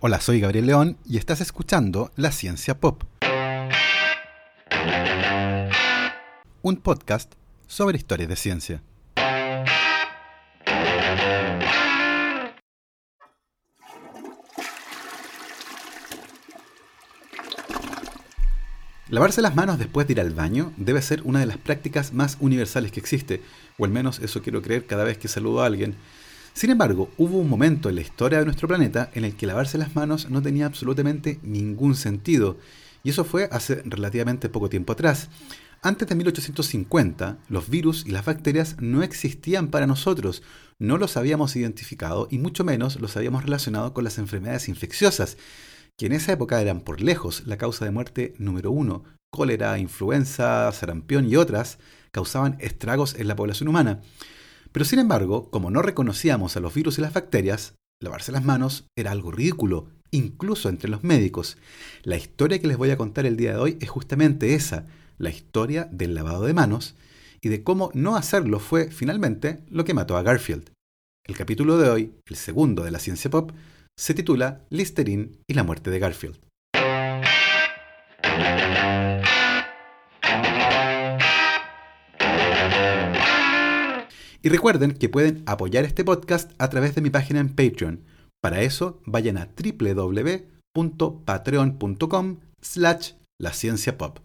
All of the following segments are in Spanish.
Hola, soy Gabriel León y estás escuchando La Ciencia Pop. Un podcast sobre historias de ciencia. Lavarse las manos después de ir al baño debe ser una de las prácticas más universales que existe, o al menos eso quiero creer cada vez que saludo a alguien. Sin embargo, hubo un momento en la historia de nuestro planeta en el que lavarse las manos no tenía absolutamente ningún sentido, y eso fue hace relativamente poco tiempo atrás. Antes de 1850, los virus y las bacterias no existían para nosotros, no los habíamos identificado y mucho menos los habíamos relacionado con las enfermedades infecciosas, que en esa época eran por lejos la causa de muerte número uno. Cólera, influenza, sarampión y otras causaban estragos en la población humana. Pero sin embargo, como no reconocíamos a los virus y las bacterias, lavarse las manos era algo ridículo, incluso entre los médicos. La historia que les voy a contar el día de hoy es justamente esa, la historia del lavado de manos y de cómo no hacerlo fue finalmente lo que mató a Garfield. El capítulo de hoy, el segundo de la ciencia pop, se titula Listerine y la muerte de Garfield. Y recuerden que pueden apoyar este podcast a través de mi página en Patreon. Para eso, vayan a www.patreon.com slash la ciencia pop.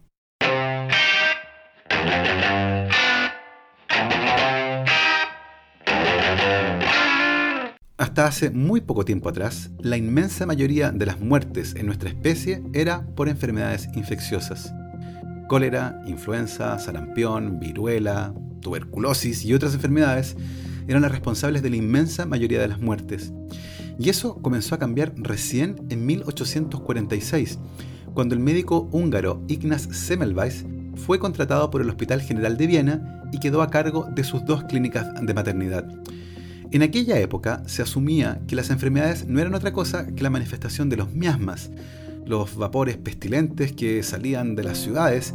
Hasta hace muy poco tiempo atrás, la inmensa mayoría de las muertes en nuestra especie era por enfermedades infecciosas. Cólera, influenza, sarampión, viruela, tuberculosis y otras enfermedades eran las responsables de la inmensa mayoría de las muertes. Y eso comenzó a cambiar recién en 1846, cuando el médico húngaro Ignaz Semmelweis fue contratado por el Hospital General de Viena y quedó a cargo de sus dos clínicas de maternidad. En aquella época se asumía que las enfermedades no eran otra cosa que la manifestación de los miasmas, los vapores pestilentes que salían de las ciudades,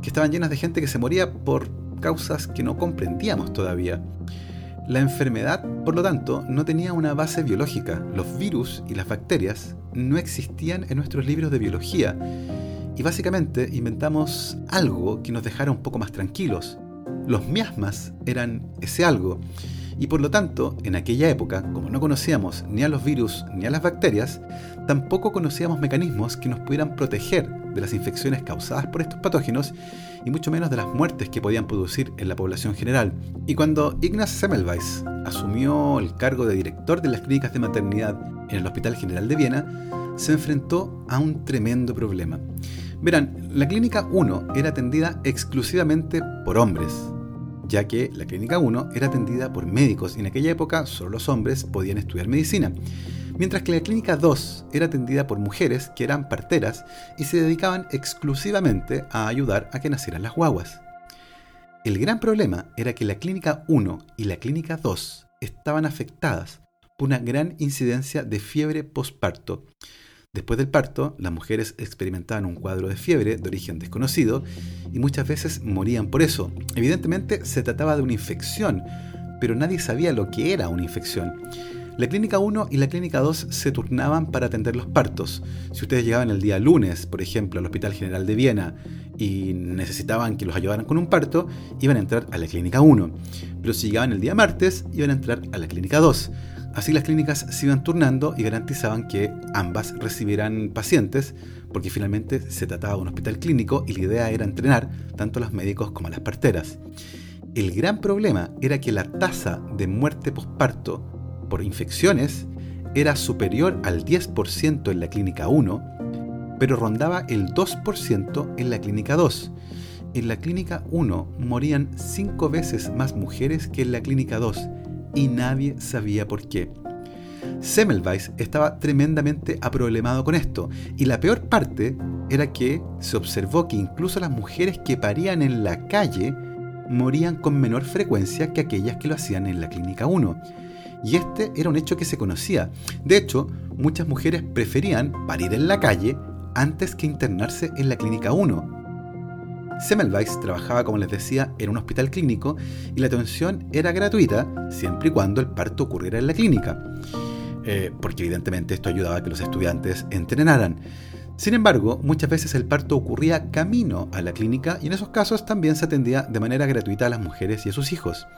que estaban llenas de gente que se moría por causas que no comprendíamos todavía. La enfermedad, por lo tanto, no tenía una base biológica. Los virus y las bacterias no existían en nuestros libros de biología. Y básicamente inventamos algo que nos dejara un poco más tranquilos. Los miasmas eran ese algo. Y por lo tanto, en aquella época, como no conocíamos ni a los virus ni a las bacterias, tampoco conocíamos mecanismos que nos pudieran proteger de las infecciones causadas por estos patógenos y mucho menos de las muertes que podían producir en la población general. Y cuando Ignaz Semmelweis asumió el cargo de director de las clínicas de maternidad en el Hospital General de Viena, se enfrentó a un tremendo problema. Verán, la clínica 1 era atendida exclusivamente por hombres, ya que la Clínica 1 era atendida por médicos y en aquella época solo los hombres podían estudiar medicina, mientras que la Clínica 2 era atendida por mujeres que eran parteras y se dedicaban exclusivamente a ayudar a que nacieran las guaguas. El gran problema era que la Clínica 1 y la Clínica 2 estaban afectadas por una gran incidencia de fiebre postparto, Después del parto, las mujeres experimentaban un cuadro de fiebre de origen desconocido y muchas veces morían por eso. Evidentemente se trataba de una infección, pero nadie sabía lo que era una infección. La clínica 1 y la clínica 2 se turnaban para atender los partos. Si ustedes llegaban el día lunes, por ejemplo, al Hospital General de Viena y necesitaban que los ayudaran con un parto, iban a entrar a la clínica 1. Pero si llegaban el día martes, iban a entrar a la clínica 2. Así las clínicas se iban turnando y garantizaban que ambas recibieran pacientes, porque finalmente se trataba de un hospital clínico y la idea era entrenar tanto a los médicos como a las parteras. El gran problema era que la tasa de muerte posparto por infecciones era superior al 10% en la clínica 1, pero rondaba el 2% en la clínica 2. En la clínica 1 morían 5 veces más mujeres que en la clínica 2 y nadie sabía por qué. Semmelweis estaba tremendamente aproblemado con esto, y la peor parte era que se observó que incluso las mujeres que parían en la calle morían con menor frecuencia que aquellas que lo hacían en la clínica 1. Y este era un hecho que se conocía. De hecho, muchas mujeres preferían parir en la calle antes que internarse en la clínica 1, Semmelweis trabajaba, como les decía, en un hospital clínico y la atención era gratuita siempre y cuando el parto ocurriera en la clínica. eh, porque evidentemente esto ayudaba a que los estudiantes entrenaran. Sin embargo, muchas veces el parto ocurría camino a la clínica y en esos casos también se atendía de manera gratuita a las mujeres y a sus hijos.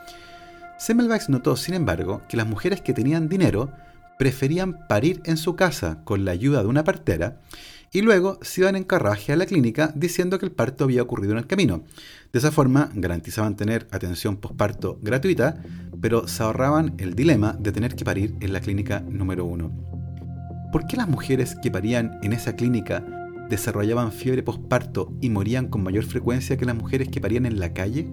Semmelweis notó, sin embargo, que las mujeres que tenían dinero preferían parir en su casa con la ayuda de una partera y luego se iban en carraje a la clínica diciendo que el parto había ocurrido en el camino. De esa forma garantizaban tener atención posparto gratuita, pero se ahorraban el dilema de tener que parir en la clínica número uno. ¿Por qué las mujeres que parían en esa clínica desarrollaban fiebre posparto y morían con mayor frecuencia que las mujeres que parían en la calle?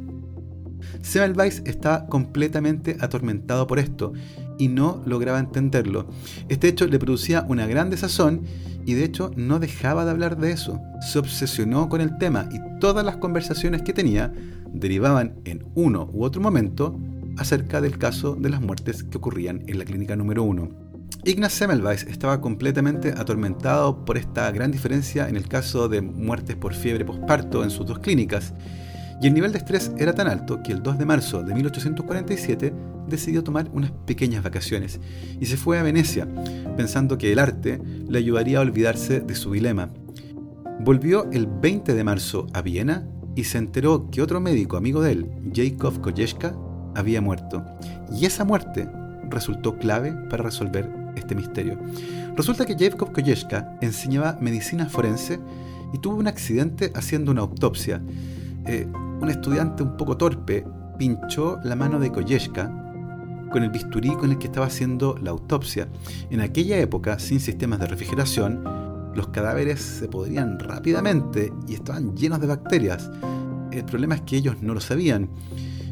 Semmelweis estaba completamente atormentado por esto y no lograba entenderlo. Este hecho le producía una gran desazón y de hecho no dejaba de hablar de eso. Se obsesionó con el tema y todas las conversaciones que tenía derivaban en uno u otro momento acerca del caso de las muertes que ocurrían en la clínica número uno. Ignaz Semmelweis estaba completamente atormentado por esta gran diferencia en el caso de muertes por fiebre posparto en sus dos clínicas, y el nivel de estrés era tan alto que el 2 de marzo de 1847 decidió tomar unas pequeñas vacaciones y se fue a Venecia, pensando que el arte le ayudaría a olvidarse de su dilema. Volvió el 20 de marzo a Viena y se enteró que otro médico amigo de él, Jacob Kojeska, había muerto. Y esa muerte resultó clave para resolver este misterio. Resulta que Jacob Kojeska enseñaba medicina forense y tuvo un accidente haciendo una autopsia. Eh, un estudiante un poco torpe pinchó la mano de Kojeska con el bisturí con el que estaba haciendo la autopsia. En aquella época, sin sistemas de refrigeración, los cadáveres se podrían rápidamente y estaban llenos de bacterias. El problema es que ellos no lo sabían.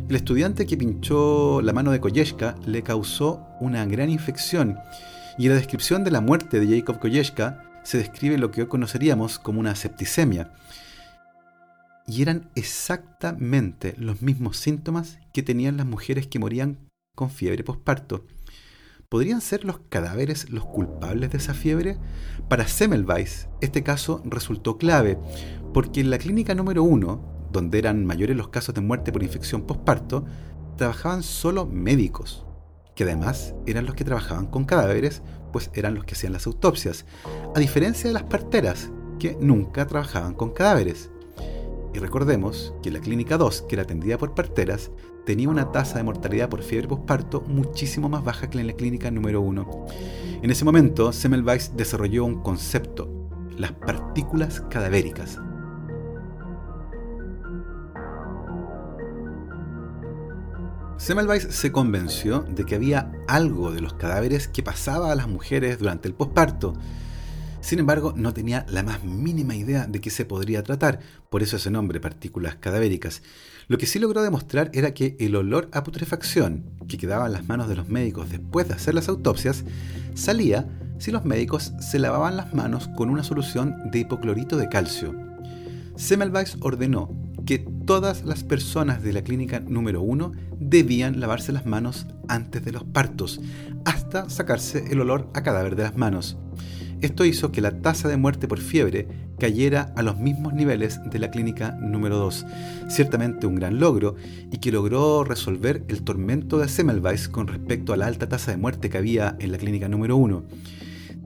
El estudiante que pinchó la mano de Kojeska le causó una gran infección y en la descripción de la muerte de Jacob Kojeska se describe lo que hoy conoceríamos como una septicemia. Y eran exactamente los mismos síntomas que tenían las mujeres que morían con fiebre posparto. ¿Podrían ser los cadáveres los culpables de esa fiebre? Para Semmelweis, este caso resultó clave, porque en la clínica número uno, donde eran mayores los casos de muerte por infección posparto, trabajaban solo médicos, que además eran los que trabajaban con cadáveres, pues eran los que hacían las autopsias, a diferencia de las parteras, que nunca trabajaban con cadáveres. Y recordemos que la clínica 2, que era atendida por parteras, tenía una tasa de mortalidad por fiebre posparto muchísimo más baja que en la clínica número 1. En ese momento, Semmelweis desarrolló un concepto, las partículas cadavéricas, Semmelweis se convenció de que había algo de los cadáveres que pasaba a las mujeres durante el posparto. Sin embargo, no tenía la más mínima idea de qué se podría tratar, por eso ese nombre, partículas cadavéricas. Lo que sí logró demostrar era que el olor a putrefacción que quedaba en las manos de los médicos después de hacer las autopsias salía si los médicos se lavaban las manos con una solución de hipoclorito de calcio. Semmelweis ordenó que todas las personas de la clínica número 1 debían lavarse las manos antes de los partos, hasta sacarse el olor a cadáver de las manos. Esto hizo que la tasa de muerte por fiebre cayera a los mismos niveles de la clínica número 2, ciertamente un gran logro y que logró resolver el tormento de Semmelweis con respecto a la alta tasa de muerte que había en la clínica número 1.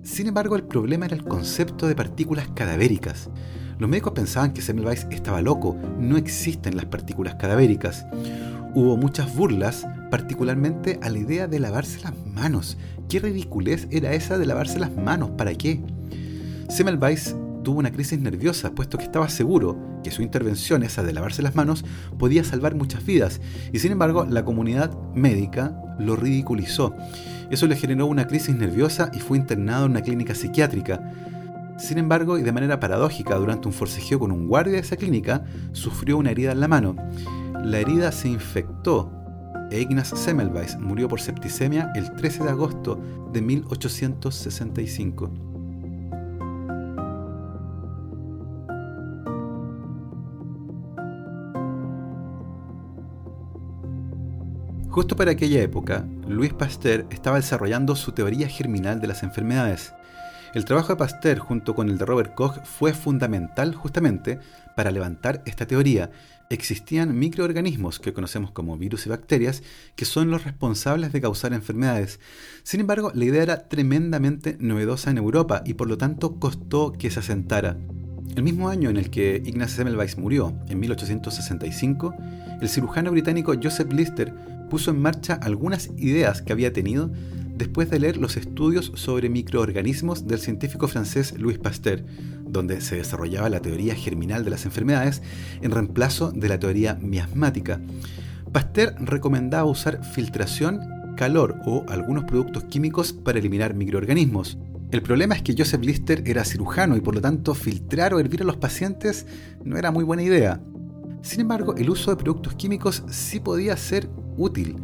Sin embargo, el problema era el concepto de partículas cadavéricas. Los médicos pensaban que Semmelweis estaba loco, no existen las partículas cadavéricas. Hubo muchas burlas, particularmente a la idea de lavarse las manos. ¿Qué ridiculez era esa de lavarse las manos? ¿Para qué? Semmelweis tuvo una crisis nerviosa, puesto que estaba seguro que su intervención, esa de lavarse las manos, podía salvar muchas vidas, y sin embargo la comunidad médica lo ridiculizó. Eso le generó una crisis nerviosa y fue internado en una clínica psiquiátrica. Sin embargo, y de manera paradójica, durante un forcejeo con un guardia de esa clínica, sufrió una herida en la mano. La herida se infectó e Ignaz Semmelweis murió por septicemia el 13 de agosto de 1865. Justo para aquella época, Louis Pasteur estaba desarrollando su teoría germinal de las enfermedades. El trabajo de Pasteur junto con el de Robert Koch fue fundamental justamente para levantar esta teoría existían microorganismos que conocemos como virus y bacterias que son los responsables de causar enfermedades. Sin embargo, la idea era tremendamente novedosa en Europa y por lo tanto costó que se asentara. El mismo año en el que Ignaz Semmelweis murió, en 1865, el cirujano británico Joseph Lister puso en marcha algunas ideas que había tenido después de leer los estudios sobre microorganismos del científico francés Louis Pasteur, donde se desarrollaba la teoría germinal de las enfermedades en reemplazo de la teoría miasmática. Pasteur recomendaba usar filtración, calor o algunos productos químicos para eliminar microorganismos. El problema es que Joseph Lister era cirujano y por lo tanto filtrar o hervir a los pacientes no era muy buena idea. Sin embargo, el uso de productos químicos sí podía ser útil.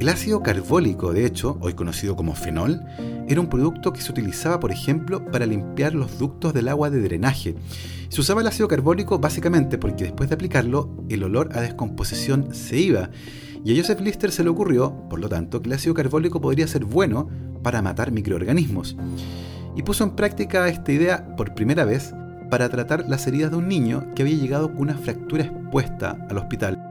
El ácido carbólico, de hecho, hoy conocido como fenol, era un producto que se utilizaba, por ejemplo, para limpiar los ductos del agua de drenaje. Se usaba el ácido carbólico básicamente porque después de aplicarlo, el olor a descomposición se iba. Y a Joseph Lister se le ocurrió, por lo tanto, que el ácido carbólico podría ser bueno para matar microorganismos. Y puso en práctica esta idea por primera vez para tratar las heridas de un niño que había llegado con una fractura expuesta al hospital.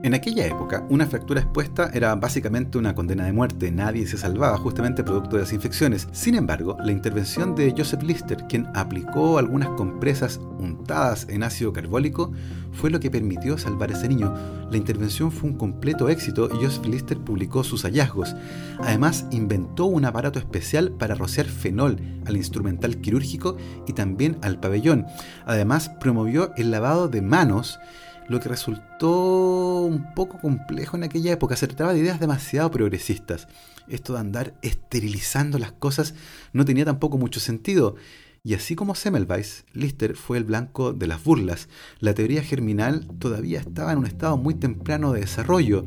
En aquella época, una fractura expuesta era básicamente una condena de muerte, nadie se salvaba justamente producto de las infecciones. Sin embargo, la intervención de Joseph Lister, quien aplicó algunas compresas untadas en ácido carbólico, fue lo que permitió salvar a ese niño. La intervención fue un completo éxito y Joseph Lister publicó sus hallazgos. Además, inventó un aparato especial para rociar fenol al instrumental quirúrgico y también al pabellón. Además, promovió el lavado de manos lo que resultó un poco complejo en aquella época. Se trataba de ideas demasiado progresistas. Esto de andar esterilizando las cosas no tenía tampoco mucho sentido. Y así como Semmelweis, Lister fue el blanco de las burlas. La teoría germinal todavía estaba en un estado muy temprano de desarrollo.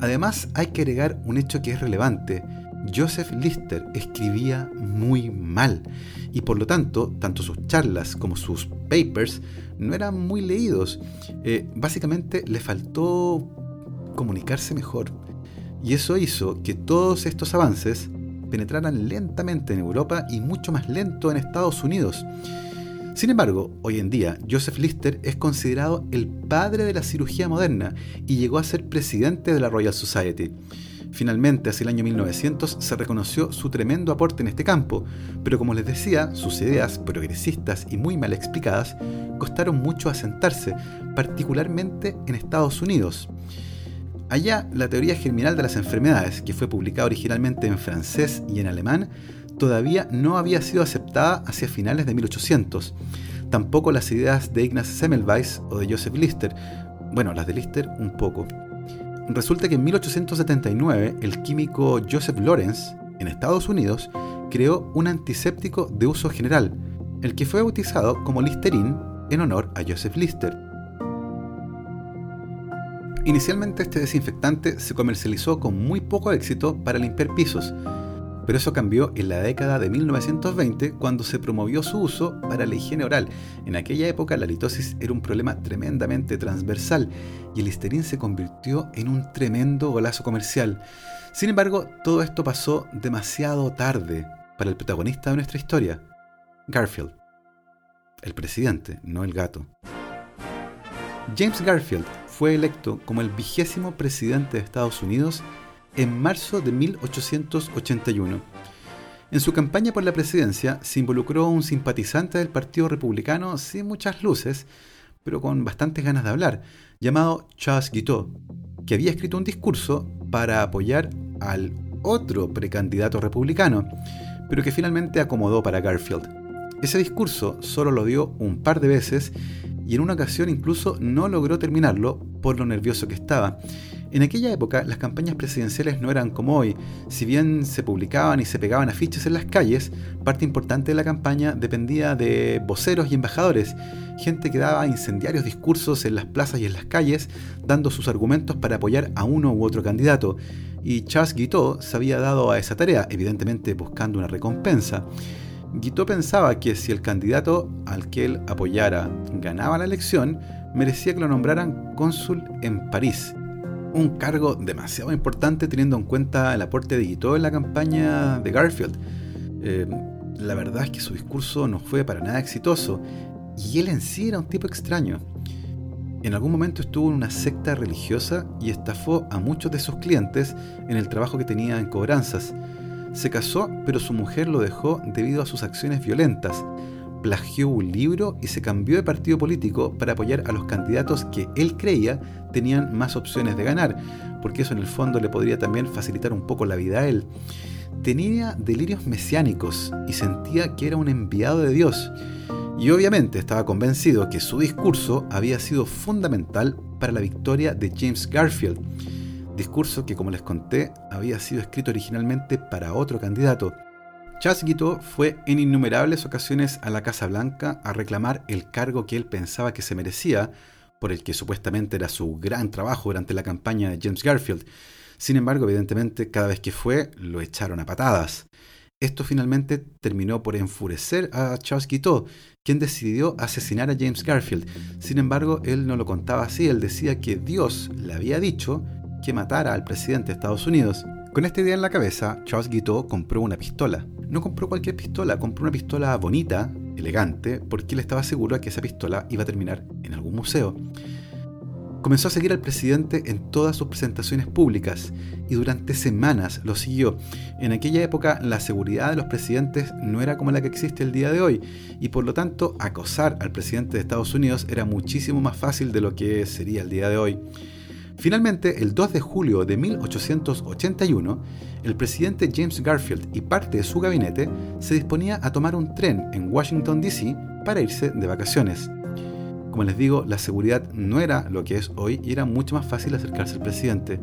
Además, hay que agregar un hecho que es relevante. Joseph Lister escribía muy mal y por lo tanto, tanto sus charlas como sus papers no eran muy leídos. Eh, básicamente le faltó comunicarse mejor. Y eso hizo que todos estos avances penetraran lentamente en Europa y mucho más lento en Estados Unidos. Sin embargo, hoy en día, Joseph Lister es considerado el padre de la cirugía moderna y llegó a ser presidente de la Royal Society. Finalmente, hacia el año 1900, se reconoció su tremendo aporte en este campo, pero como les decía, sus ideas progresistas y muy mal explicadas costaron mucho asentarse, particularmente en Estados Unidos. Allá, la teoría germinal de las enfermedades, que fue publicada originalmente en francés y en alemán, todavía no había sido aceptada hacia finales de 1800. Tampoco las ideas de Ignaz Semmelweis o de Joseph Lister. Bueno, las de Lister un poco. Resulta que en 1879 el químico Joseph Lawrence, en Estados Unidos, creó un antiséptico de uso general, el que fue bautizado como Listerine en honor a Joseph Lister. Inicialmente este desinfectante se comercializó con muy poco éxito para limpiar pisos, pero eso cambió en la década de 1920 cuando se promovió su uso para la higiene oral. En aquella época la litosis era un problema tremendamente transversal y el Listerine se convirtió en un tremendo golazo comercial. Sin embargo, todo esto pasó demasiado tarde para el protagonista de nuestra historia, Garfield. El presidente, no el gato. James Garfield fue electo como el vigésimo presidente de Estados Unidos en marzo de 1881. En su campaña por la presidencia se involucró un simpatizante del Partido Republicano sin muchas luces, pero con bastantes ganas de hablar, llamado Charles Guiteau, que había escrito un discurso para apoyar al otro precandidato republicano, pero que finalmente acomodó para Garfield. Ese discurso solo lo dio un par de veces y en una ocasión incluso no logró terminarlo por lo nervioso que estaba. En aquella época las campañas presidenciales no eran como hoy. Si bien se publicaban y se pegaban afiches en las calles, parte importante de la campaña dependía de voceros y embajadores, gente que daba incendiarios discursos en las plazas y en las calles, dando sus argumentos para apoyar a uno u otro candidato. Y Charles Guiteau se había dado a esa tarea, evidentemente buscando una recompensa. Guiteau pensaba que si el candidato al que él apoyara ganaba la elección, merecía que lo nombraran cónsul en París un cargo demasiado importante teniendo en cuenta el aporte de Guiteau en la campaña de Garfield. Eh, la verdad es que su discurso no fue para nada exitoso y él en sí era un tipo extraño. En algún momento estuvo en una secta religiosa y estafó a muchos de sus clientes en el trabajo que tenía en cobranzas. Se casó, pero su mujer lo dejó debido a sus acciones violentas. Plagió un libro y se cambió de partido político para apoyar a los candidatos que él creía tenían más opciones de ganar, porque eso en el fondo le podría también facilitar un poco la vida a él. Tenía delirios mesiánicos y sentía que era un enviado de Dios y obviamente estaba convencido que su discurso había sido fundamental para la victoria de James Garfield, discurso que como les conté había sido escrito originalmente para otro candidato. Charles Guiteau fue en innumerables ocasiones a la Casa Blanca a reclamar el cargo que él pensaba que se merecía, por el que supuestamente era su gran trabajo durante la campaña de James Garfield. Sin embargo, evidentemente, cada vez que fue, lo echaron a patadas. Esto finalmente terminó por enfurecer a Charles Guiteau, quien decidió asesinar a James Garfield. Sin embargo, él no lo contaba así, él decía que Dios le había dicho que matara al presidente de Estados Unidos. Con esta idea en la cabeza, Charles Guiteau compró una pistola. No compró cualquier pistola, compró una pistola bonita, elegante, porque él estaba seguro de que esa pistola iba a terminar en algún museo. Comenzó a seguir al presidente en todas sus presentaciones públicas y durante semanas lo siguió. En aquella época la seguridad de los presidentes no era como la que existe el día de hoy y por lo tanto acosar al presidente de Estados Unidos era muchísimo más fácil de lo que sería el día de hoy. Finalmente, el 2 de julio de 1881, el presidente James Garfield y parte de su gabinete se disponía a tomar un tren en Washington, D.C. para irse de vacaciones. Como les digo, la seguridad no era lo que es hoy y era mucho más fácil acercarse al presidente.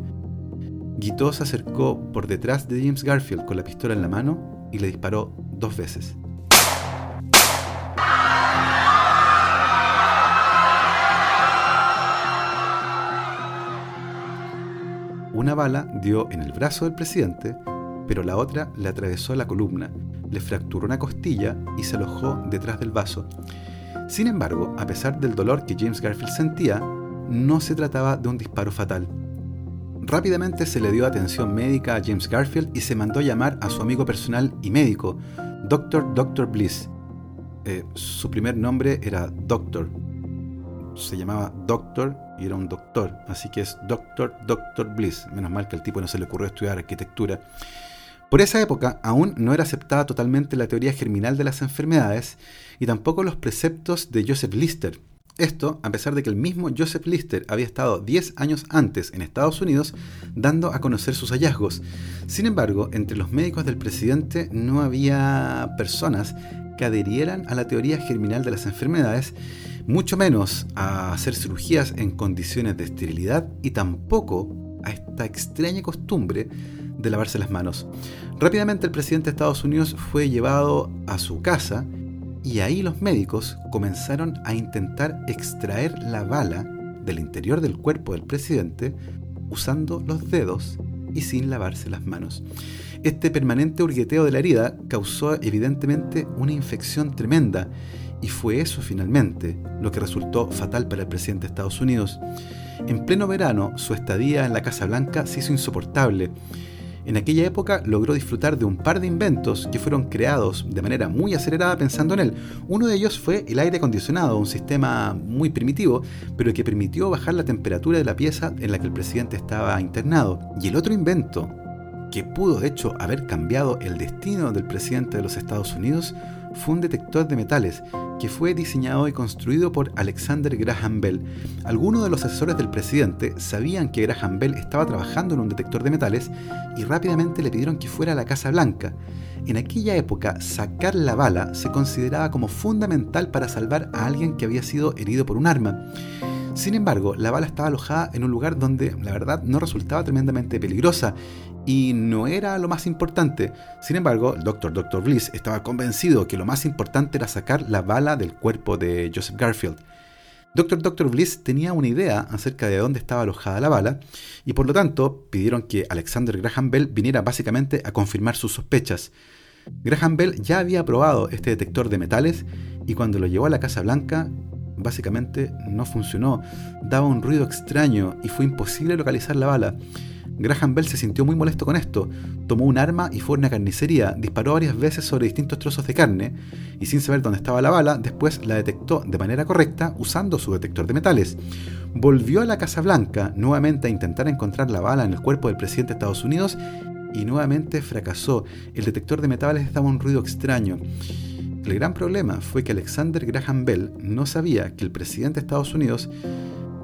Guiteau se acercó por detrás de James Garfield con la pistola en la mano y le disparó dos veces. Una bala dio en el brazo del presidente, pero la otra le atravesó la columna, le fracturó una costilla y se alojó detrás del vaso. Sin embargo, a pesar del dolor que James Garfield sentía, no se trataba de un disparo fatal. Rápidamente se le dio atención médica a James Garfield y se mandó llamar a su amigo personal y médico, Dr. Dr. Bliss. Eh, su primer nombre era Doctor. Se llamaba Doctor y era un doctor, así que es Dr. Dr. Bliss. Menos mal que al tipo no se le ocurrió estudiar arquitectura. Por esa época aún no era aceptada totalmente la teoría germinal de las enfermedades y tampoco los preceptos de Joseph Lister. Esto a pesar de que el mismo Joseph Lister había estado 10 años antes en Estados Unidos dando a conocer sus hallazgos. Sin embargo, entre los médicos del presidente no había personas que adherieran a la teoría germinal de las enfermedades, mucho menos a hacer cirugías en condiciones de esterilidad y tampoco a esta extraña costumbre de lavarse las manos. Rápidamente el presidente de Estados Unidos fue llevado a su casa y ahí los médicos comenzaron a intentar extraer la bala del interior del cuerpo del presidente usando los dedos y sin lavarse las manos. Este permanente hurgueteo de la herida causó evidentemente una infección tremenda y fue eso finalmente lo que resultó fatal para el presidente de Estados Unidos. En pleno verano, su estadía en la Casa Blanca se hizo insoportable en aquella época logró disfrutar de un par de inventos que fueron creados de manera muy acelerada pensando en él. Uno de ellos fue el aire acondicionado, un sistema muy primitivo, pero que permitió bajar la temperatura de la pieza en la que el presidente estaba internado. Y el otro invento, que pudo de hecho haber cambiado el destino del presidente de los Estados Unidos, fue un detector de metales que fue diseñado y construido por Alexander Graham Bell. Algunos de los asesores del presidente sabían que Graham Bell estaba trabajando en un detector de metales y rápidamente le pidieron que fuera a la Casa Blanca. En aquella época, sacar la bala se consideraba como fundamental para salvar a alguien que había sido herido por un arma. Sin embargo, la bala estaba alojada en un lugar donde la verdad no resultaba tremendamente peligrosa y no era lo más importante. Sin embargo, el Dr. Dr. Bliss estaba convencido que lo más importante era sacar la bala del cuerpo de Joseph Garfield. Dr. Dr. Bliss tenía una idea acerca de dónde estaba alojada la bala y por lo tanto pidieron que Alexander Graham Bell viniera básicamente a confirmar sus sospechas. Graham Bell ya había probado este detector de metales y cuando lo llevó a la Casa Blanca básicamente no funcionó, daba un ruido extraño y fue imposible localizar la bala. Graham Bell se sintió muy molesto con esto, tomó un arma y fue a una carnicería, disparó varias veces sobre distintos trozos de carne y sin saber dónde estaba la bala, después la detectó de manera correcta usando su detector de metales. Volvió a la Casa Blanca nuevamente a intentar encontrar la bala en el cuerpo del presidente de Estados Unidos y nuevamente fracasó. El detector de metales daba un ruido extraño. El gran problema fue que Alexander Graham Bell no sabía que el presidente de Estados Unidos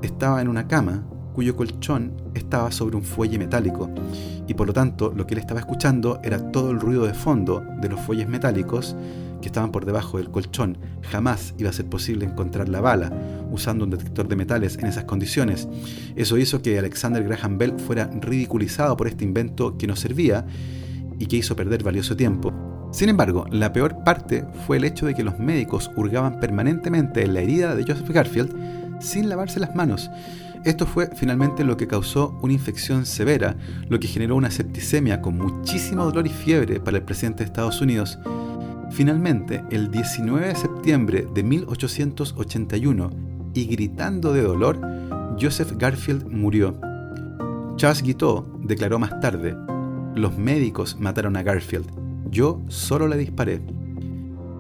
estaba en una cama cuyo colchón estaba sobre un fuelle metálico, y por lo tanto lo que él estaba escuchando era todo el ruido de fondo de los fuelles metálicos que estaban por debajo del colchón. Jamás iba a ser posible encontrar la bala usando un detector de metales en esas condiciones. Eso hizo que Alexander Graham Bell fuera ridiculizado por este invento que no servía y que hizo perder valioso tiempo. Sin embargo, la peor parte fue el hecho de que los médicos hurgaban permanentemente en la herida de Joseph Garfield sin lavarse las manos. Esto fue finalmente lo que causó una infección severa, lo que generó una septicemia con muchísimo dolor y fiebre para el presidente de Estados Unidos. Finalmente, el 19 de septiembre de 1881, y gritando de dolor, Joseph Garfield murió. Charles Guiteau declaró más tarde, los médicos mataron a Garfield, yo solo le disparé.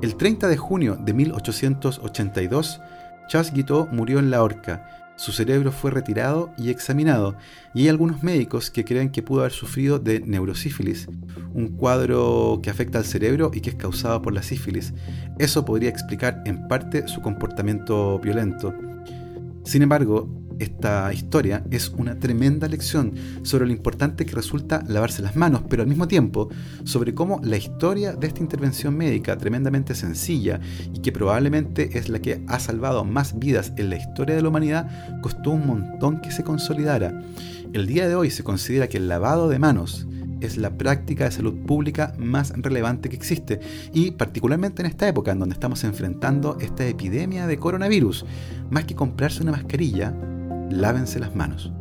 El 30 de junio de 1882, Charles Guiteau murió en la horca, su cerebro fue retirado y examinado, y hay algunos médicos que creen que pudo haber sufrido de neurosífilis, un cuadro que afecta al cerebro y que es causado por la sífilis. Eso podría explicar en parte su comportamiento violento. Sin embargo, esta historia es una tremenda lección sobre lo importante que resulta lavarse las manos, pero al mismo tiempo sobre cómo la historia de esta intervención médica tremendamente sencilla y que probablemente es la que ha salvado más vidas en la historia de la humanidad costó un montón que se consolidara. El día de hoy se considera que el lavado de manos es la práctica de salud pública más relevante que existe y particularmente en esta época en donde estamos enfrentando esta epidemia de coronavirus. Más que comprarse una mascarilla, lávense las manos.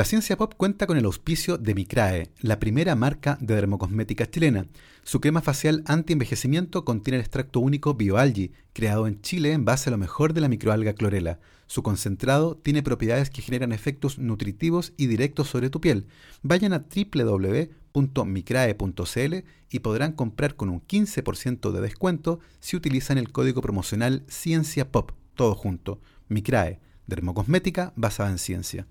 La ciencia pop cuenta con el auspicio de Micrae, la primera marca de dermocosmética chilena. Su crema facial anti-envejecimiento contiene el extracto único BioAlgi, creado en Chile en base a lo mejor de la microalga clorela. Su concentrado tiene propiedades que generan efectos nutritivos y directos sobre tu piel. Vayan a www.micrae.cl y podrán comprar con un 15% de descuento si utilizan el código promocional Ciencia Pop, todo junto. Micrae, dermocosmética basada en ciencia.